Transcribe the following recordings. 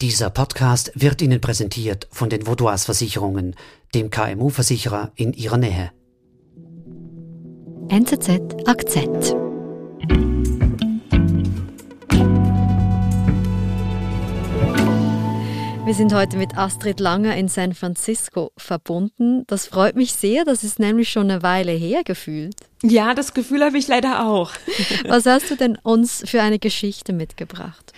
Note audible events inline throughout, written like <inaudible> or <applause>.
Dieser Podcast wird Ihnen präsentiert von den Vaudois Versicherungen, dem KMU-Versicherer in Ihrer Nähe. NZZ Akzent. Wir sind heute mit Astrid Langer in San Francisco verbunden. Das freut mich sehr, das ist nämlich schon eine Weile her gefühlt. Ja, das Gefühl habe ich leider auch. Was hast du denn uns für eine Geschichte mitgebracht?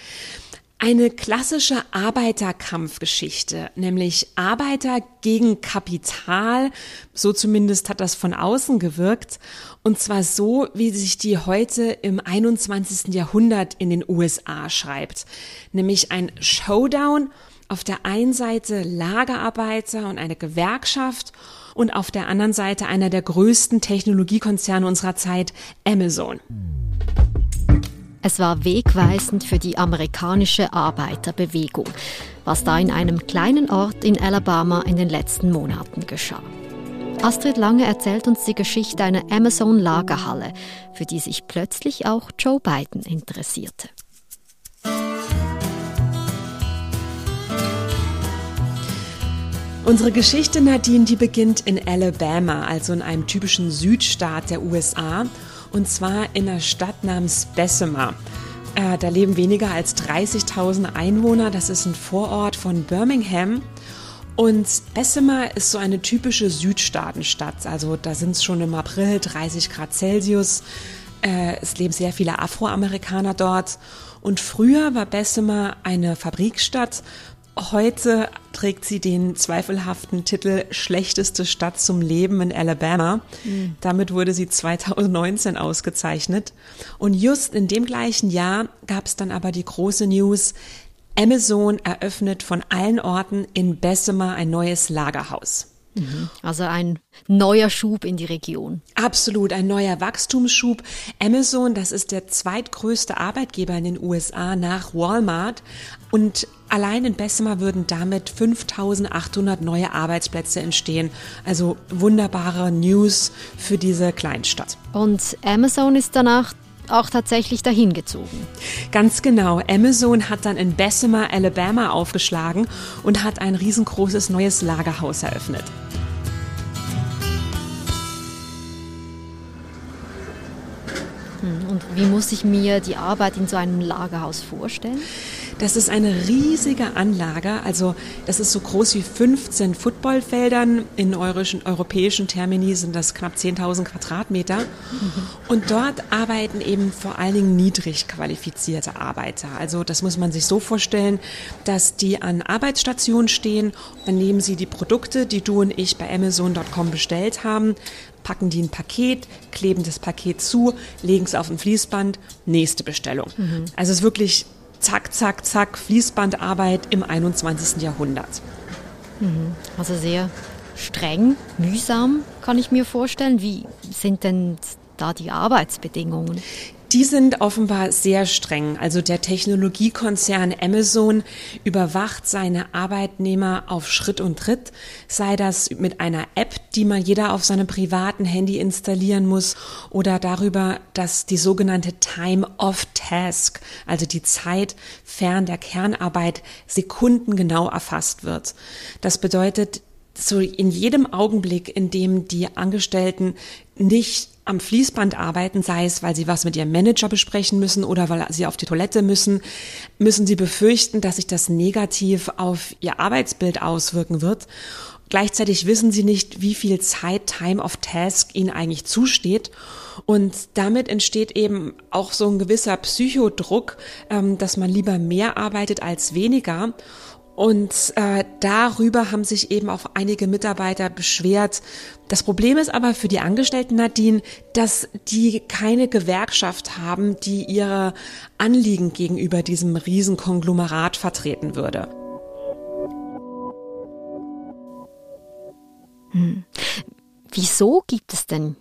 Eine klassische Arbeiterkampfgeschichte, nämlich Arbeiter gegen Kapital, so zumindest hat das von außen gewirkt, und zwar so, wie sich die heute im 21. Jahrhundert in den USA schreibt, nämlich ein Showdown, auf der einen Seite Lagerarbeiter und eine Gewerkschaft und auf der anderen Seite einer der größten Technologiekonzerne unserer Zeit, Amazon. Es war wegweisend für die amerikanische Arbeiterbewegung, was da in einem kleinen Ort in Alabama in den letzten Monaten geschah. Astrid Lange erzählt uns die Geschichte einer Amazon-Lagerhalle, für die sich plötzlich auch Joe Biden interessierte. Unsere Geschichte, Nadine, die beginnt in Alabama, also in einem typischen Südstaat der USA und zwar in einer Stadt namens Bessemer. Äh, da leben weniger als 30.000 Einwohner. Das ist ein Vorort von Birmingham. Und Bessemer ist so eine typische Südstaatenstadt. Also da sind es schon im April 30 Grad Celsius. Äh, es leben sehr viele Afroamerikaner dort. Und früher war Bessemer eine Fabrikstadt Heute trägt sie den zweifelhaften Titel Schlechteste Stadt zum Leben in Alabama. Mhm. Damit wurde sie 2019 ausgezeichnet. Und just in dem gleichen Jahr gab es dann aber die große News, Amazon eröffnet von allen Orten in Bessemer ein neues Lagerhaus. Mhm. Also ein neuer Schub in die Region. Absolut, ein neuer Wachstumsschub. Amazon, das ist der zweitgrößte Arbeitgeber in den USA nach Walmart. Und allein in Bessemer würden damit 5800 neue Arbeitsplätze entstehen. Also wunderbare News für diese Kleinstadt. Und Amazon ist danach auch tatsächlich dahin gezogen. Ganz genau. Amazon hat dann in Bessemer, Alabama aufgeschlagen und hat ein riesengroßes neues Lagerhaus eröffnet. Hm, und wie muss ich mir die Arbeit in so einem Lagerhaus vorstellen? Das ist eine riesige Anlage, also das ist so groß wie 15 Footballfeldern. In eurischen, europäischen Termini sind das knapp 10.000 Quadratmeter. Und dort arbeiten eben vor allen Dingen niedrig qualifizierte Arbeiter. Also das muss man sich so vorstellen, dass die an Arbeitsstationen stehen, dann nehmen sie die Produkte, die du und ich bei Amazon.com bestellt haben, packen die ein Paket, kleben das Paket zu, legen es auf ein Fließband, nächste Bestellung. Mhm. Also es ist wirklich zack, zack, zack, Fließbandarbeit im 21. Jahrhundert. Mhm. Also sehr streng, mühsam, kann ich mir vorstellen. Wie sind denn da die Arbeitsbedingungen? Die sind offenbar sehr streng. Also der Technologiekonzern Amazon überwacht seine Arbeitnehmer auf Schritt und Tritt, sei das mit einer App, die man jeder auf seinem privaten Handy installieren muss, oder darüber, dass die sogenannte Time of Task, also die Zeit fern der Kernarbeit, sekundengenau erfasst wird. Das bedeutet, so in jedem Augenblick, in dem die Angestellten nicht am Fließband arbeiten, sei es, weil sie was mit ihrem Manager besprechen müssen oder weil sie auf die Toilette müssen, müssen sie befürchten, dass sich das negativ auf ihr Arbeitsbild auswirken wird. Gleichzeitig wissen sie nicht, wie viel Zeit Time of Task ihnen eigentlich zusteht. Und damit entsteht eben auch so ein gewisser Psychodruck, ähm, dass man lieber mehr arbeitet als weniger. Und äh, darüber haben sich eben auch einige Mitarbeiter beschwert. Das Problem ist aber für die Angestellten Nadine, dass die keine Gewerkschaft haben, die ihre Anliegen gegenüber diesem Riesenkonglomerat vertreten würde. Hm. Wieso gibt es denn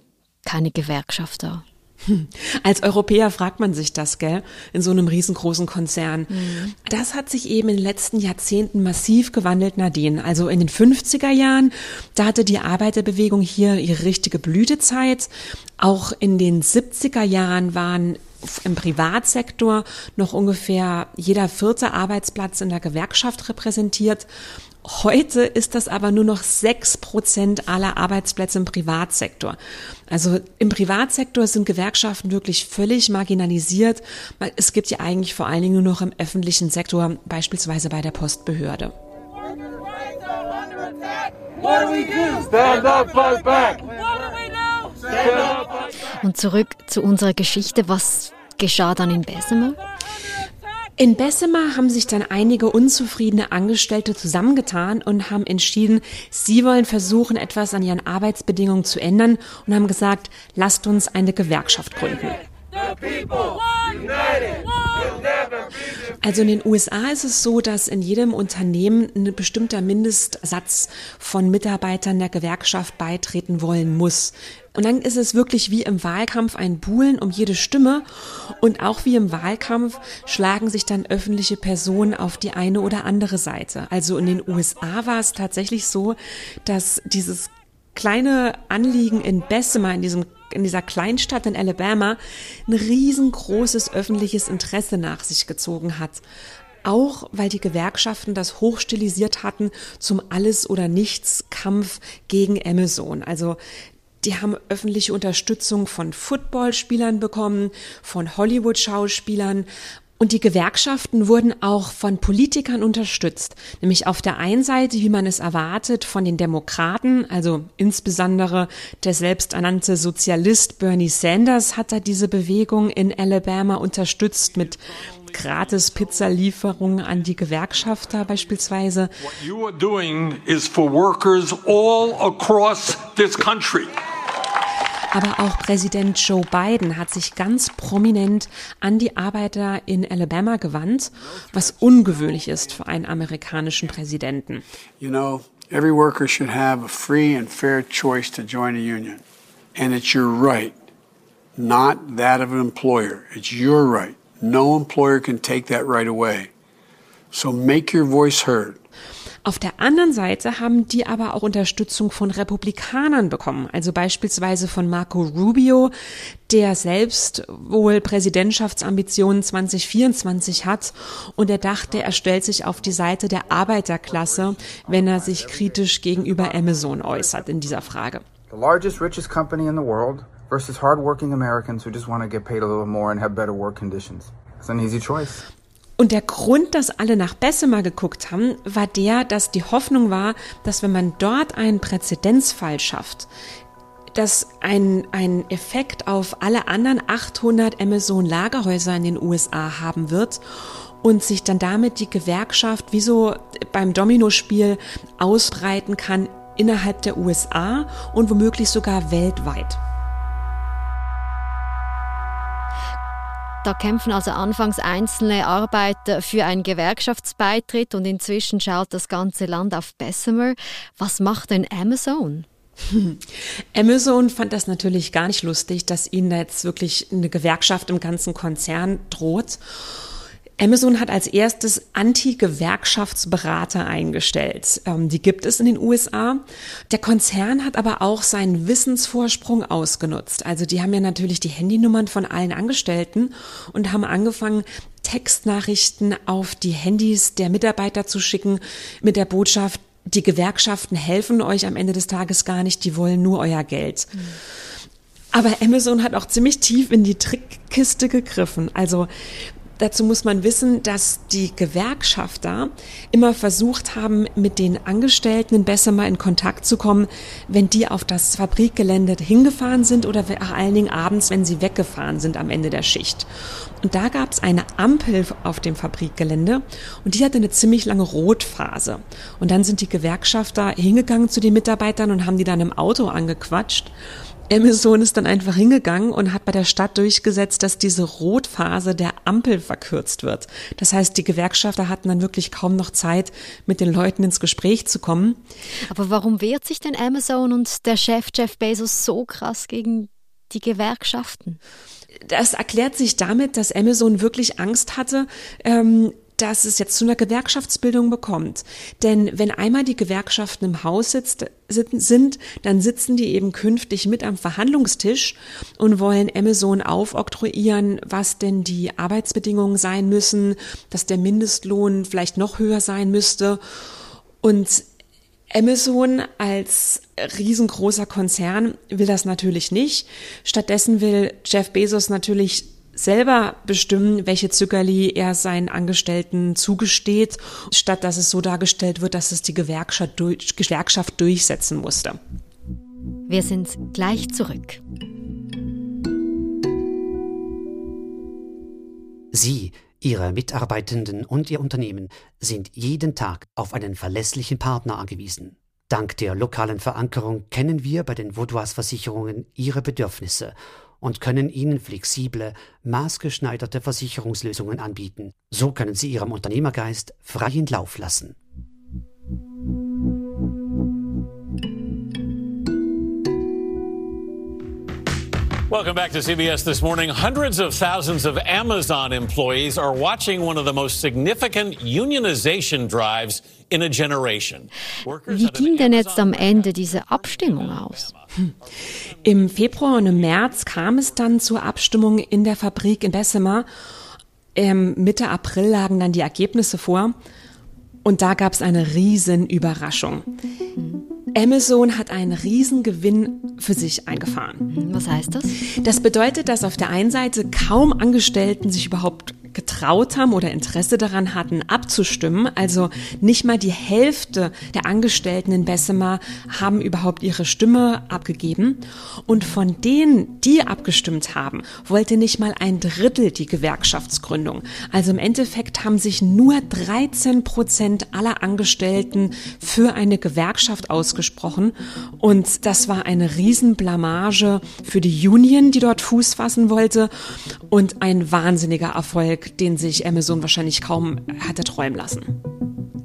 keine Gewerkschaft da? <laughs> Als Europäer fragt man sich das, gell, in so einem riesengroßen Konzern. Mhm. Das hat sich eben in den letzten Jahrzehnten massiv gewandelt, Nadine. Also in den 50er Jahren, da hatte die Arbeiterbewegung hier ihre richtige Blütezeit. Auch in den 70er Jahren waren im Privatsektor noch ungefähr jeder vierte Arbeitsplatz in der Gewerkschaft repräsentiert. Heute ist das aber nur noch sechs Prozent aller Arbeitsplätze im Privatsektor. Also im Privatsektor sind Gewerkschaften wirklich völlig marginalisiert. Es gibt ja eigentlich vor allen Dingen nur noch im öffentlichen Sektor, beispielsweise bei der Postbehörde. Und zurück zu unserer Geschichte. Was geschah dann in Bessemer? In Bessemer haben sich dann einige unzufriedene Angestellte zusammengetan und haben entschieden, sie wollen versuchen, etwas an ihren Arbeitsbedingungen zu ändern und haben gesagt, lasst uns eine Gewerkschaft gründen. Also in den USA ist es so, dass in jedem Unternehmen ein bestimmter Mindestsatz von Mitarbeitern der Gewerkschaft beitreten wollen muss. Und dann ist es wirklich wie im Wahlkampf ein Buhlen um jede Stimme. Und auch wie im Wahlkampf schlagen sich dann öffentliche Personen auf die eine oder andere Seite. Also in den USA war es tatsächlich so, dass dieses kleine Anliegen in Bessemer, in diesem in dieser Kleinstadt in Alabama ein riesengroßes öffentliches Interesse nach sich gezogen hat. Auch weil die Gewerkschaften das hochstilisiert hatten zum Alles- oder Nichts-Kampf gegen Amazon. Also die haben öffentliche Unterstützung von Footballspielern bekommen, von Hollywood-Schauspielern und die Gewerkschaften wurden auch von Politikern unterstützt, nämlich auf der einen Seite, wie man es erwartet, von den Demokraten, also insbesondere der selbsternannte Sozialist Bernie Sanders hat da diese Bewegung in Alabama unterstützt mit gratis Pizzalieferungen an die Gewerkschafter beispielsweise. What you are doing is for workers all across this country. Aber auch Präsident Joe Biden hat sich ganz prominent an die Arbeiter in Alabama gewandt, was ungewöhnlich ist für einen amerikanischen Präsidenten. You know, every worker should have a free and fair choice to join a union. And it's your right, not that of an employer. It's your right. No employer can take that right away. So make your voice heard. Auf der anderen Seite haben die aber auch Unterstützung von Republikanern bekommen, also beispielsweise von Marco Rubio, der selbst wohl Präsidentschaftsambitionen 2024 hat und er dachte, er stellt sich auf die Seite der Arbeiterklasse, wenn er sich kritisch gegenüber Amazon äußert in dieser Frage. The largest, richest company in the world versus hardworking Americans who just want to get paid a little more and have better work conditions. It's an easy choice. Und der Grund, dass alle nach Bessemer geguckt haben, war der, dass die Hoffnung war, dass wenn man dort einen Präzedenzfall schafft, dass ein, ein Effekt auf alle anderen 800 Amazon-Lagerhäuser in den USA haben wird und sich dann damit die Gewerkschaft wie so beim Dominospiel ausbreiten kann innerhalb der USA und womöglich sogar weltweit. Da kämpfen also anfangs einzelne Arbeiter für einen Gewerkschaftsbeitritt und inzwischen schaut das ganze Land auf Bessemer. Was macht denn Amazon? <laughs> Amazon fand das natürlich gar nicht lustig, dass ihnen jetzt wirklich eine Gewerkschaft im ganzen Konzern droht. Amazon hat als erstes Anti-Gewerkschaftsberater eingestellt. Ähm, die gibt es in den USA. Der Konzern hat aber auch seinen Wissensvorsprung ausgenutzt. Also die haben ja natürlich die Handynummern von allen Angestellten und haben angefangen, Textnachrichten auf die Handys der Mitarbeiter zu schicken mit der Botschaft, die Gewerkschaften helfen euch am Ende des Tages gar nicht, die wollen nur euer Geld. Mhm. Aber Amazon hat auch ziemlich tief in die Trickkiste gegriffen. Also Dazu muss man wissen, dass die Gewerkschafter immer versucht haben, mit den Angestellten besser mal in Kontakt zu kommen, wenn die auf das Fabrikgelände hingefahren sind oder vor allen Dingen abends, wenn sie weggefahren sind am Ende der Schicht. Und da gab es eine Ampel auf dem Fabrikgelände und die hatte eine ziemlich lange Rotphase. Und dann sind die Gewerkschafter hingegangen zu den Mitarbeitern und haben die dann im Auto angequatscht. Amazon ist dann einfach hingegangen und hat bei der Stadt durchgesetzt, dass diese Rotphase der Ampel verkürzt wird. Das heißt, die Gewerkschafter hatten dann wirklich kaum noch Zeit, mit den Leuten ins Gespräch zu kommen. Aber warum wehrt sich denn Amazon und der Chef Jeff Bezos so krass gegen die Gewerkschaften? Das erklärt sich damit, dass Amazon wirklich Angst hatte, ähm, dass es jetzt zu einer Gewerkschaftsbildung bekommt. Denn wenn einmal die Gewerkschaften im Haus sitzt, sind, dann sitzen die eben künftig mit am Verhandlungstisch und wollen Amazon aufoktroyieren, was denn die Arbeitsbedingungen sein müssen, dass der Mindestlohn vielleicht noch höher sein müsste. Und Amazon als riesengroßer Konzern will das natürlich nicht. Stattdessen will Jeff Bezos natürlich selber bestimmen, welche Zuckerli er seinen Angestellten zugesteht, statt dass es so dargestellt wird, dass es die Gewerkschaft, durch, Gewerkschaft durchsetzen musste. Wir sind gleich zurück. Sie, Ihre Mitarbeitenden und Ihr Unternehmen sind jeden Tag auf einen verlässlichen Partner angewiesen. Dank der lokalen Verankerung kennen wir bei den Vaudois Versicherungen Ihre Bedürfnisse und können Ihnen flexible, maßgeschneiderte Versicherungslösungen anbieten. So können Sie Ihrem Unternehmergeist freien Lauf lassen. Welcome back to CBS This Morning. Hundreds of thousands of Amazon employees are watching one of the most significant unionization drives in a generation. Wie ging denn jetzt am Ende diese Abstimmung aus? Im Februar und im März kam es dann zur Abstimmung in der Fabrik in Bessemer. Ähm, Mitte April lagen dann die Ergebnisse vor und da gab es eine riesen Überraschung. Amazon hat einen riesen Gewinn für sich eingefahren. Was heißt das? Das bedeutet, dass auf der einen Seite kaum Angestellten sich überhaupt getraut haben oder Interesse daran hatten, abzustimmen. Also nicht mal die Hälfte der Angestellten in Bessemer haben überhaupt ihre Stimme abgegeben. Und von denen, die abgestimmt haben, wollte nicht mal ein Drittel die Gewerkschaftsgründung. Also im Endeffekt haben sich nur 13 Prozent aller Angestellten für eine Gewerkschaft ausgesprochen. Und das war eine Riesenblamage für die Union, die dort Fuß fassen wollte und ein wahnsinniger Erfolg Erfolg, den sich Amazon wahrscheinlich kaum hatte träumen lassen.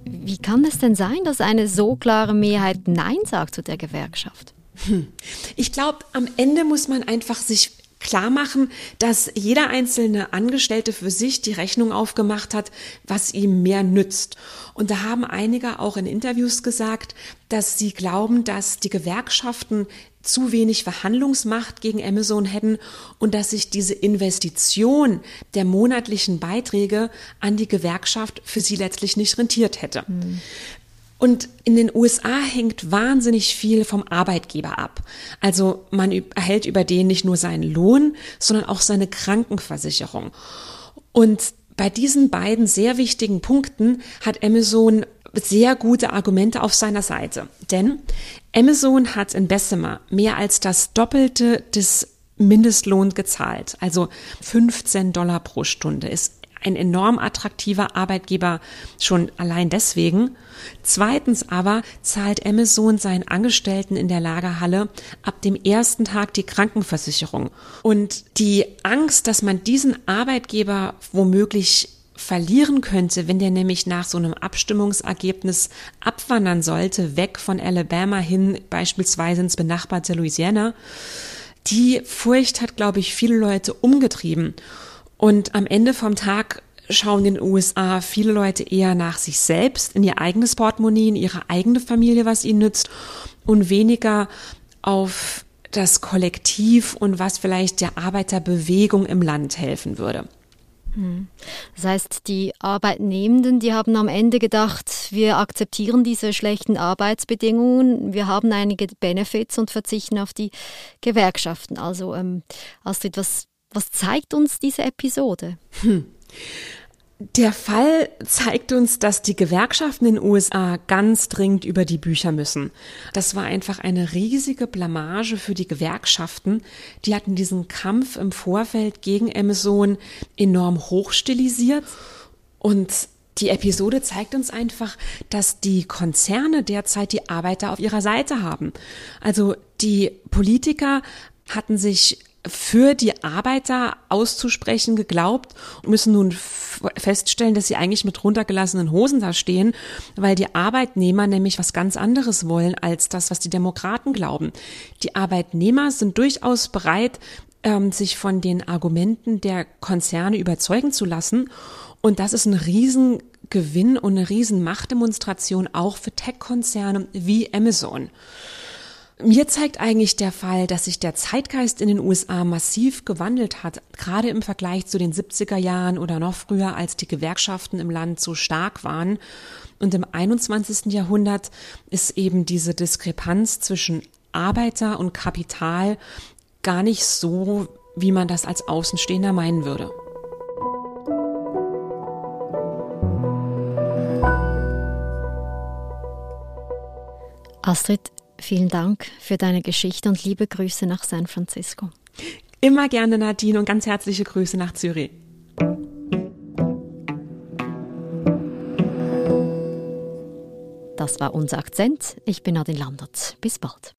Wie kann es denn sein, dass eine so klare Mehrheit Nein sagt zu der Gewerkschaft? Hm. Ich glaube, am Ende muss man einfach sich klar machen, dass jeder einzelne Angestellte für sich die Rechnung aufgemacht hat, was ihm mehr nützt. Und da haben einige auch in Interviews gesagt, dass sie glauben, dass die Gewerkschaften zu wenig Verhandlungsmacht gegen Amazon hätten und dass sich diese Investition der monatlichen Beiträge an die Gewerkschaft für sie letztlich nicht rentiert hätte. Mhm. Und in den USA hängt wahnsinnig viel vom Arbeitgeber ab. Also man erhält über den nicht nur seinen Lohn, sondern auch seine Krankenversicherung. Und bei diesen beiden sehr wichtigen Punkten hat Amazon sehr gute Argumente auf seiner Seite. Denn Amazon hat in Bessemer mehr als das Doppelte des Mindestlohns gezahlt. Also 15 Dollar pro Stunde ist ein enorm attraktiver Arbeitgeber schon allein deswegen. Zweitens aber zahlt Amazon seinen Angestellten in der Lagerhalle ab dem ersten Tag die Krankenversicherung. Und die Angst, dass man diesen Arbeitgeber womöglich verlieren könnte, wenn der nämlich nach so einem Abstimmungsergebnis abwandern sollte, weg von Alabama hin beispielsweise ins benachbarte Louisiana. Die Furcht hat, glaube ich, viele Leute umgetrieben. Und am Ende vom Tag schauen in den USA viele Leute eher nach sich selbst, in ihr eigenes Portemonnaie, in ihre eigene Familie, was ihnen nützt, und weniger auf das Kollektiv und was vielleicht der Arbeiterbewegung im Land helfen würde. Das heißt, die Arbeitnehmenden, die haben am Ende gedacht, wir akzeptieren diese schlechten Arbeitsbedingungen, wir haben einige Benefits und verzichten auf die Gewerkschaften. Also ähm, Astrid, was, was zeigt uns diese Episode? Hm. <laughs> Der Fall zeigt uns, dass die Gewerkschaften in den USA ganz dringend über die Bücher müssen. Das war einfach eine riesige Blamage für die Gewerkschaften. Die hatten diesen Kampf im Vorfeld gegen Amazon enorm hochstilisiert und die Episode zeigt uns einfach, dass die Konzerne derzeit die Arbeiter auf ihrer Seite haben. Also die Politiker hatten sich für die Arbeiter auszusprechen geglaubt und müssen nun feststellen, dass sie eigentlich mit runtergelassenen Hosen da stehen, weil die Arbeitnehmer nämlich was ganz anderes wollen als das, was die Demokraten glauben. Die Arbeitnehmer sind durchaus bereit, ähm, sich von den Argumenten der Konzerne überzeugen zu lassen Und das ist ein Riesengewinn und eine Riesenmachtdemonstration auch für Tech-Konzerne wie Amazon. Mir zeigt eigentlich der Fall, dass sich der Zeitgeist in den USA massiv gewandelt hat, gerade im Vergleich zu den 70er Jahren oder noch früher, als die Gewerkschaften im Land so stark waren. Und im 21. Jahrhundert ist eben diese Diskrepanz zwischen Arbeiter und Kapital gar nicht so, wie man das als Außenstehender meinen würde. Astrid, vielen Dank für deine Geschichte und liebe Grüße nach San Francisco. Immer gerne, Nadine, und ganz herzliche Grüße nach Zürich. Das war unser Akzent. Ich bin Nadine Landert. Bis bald.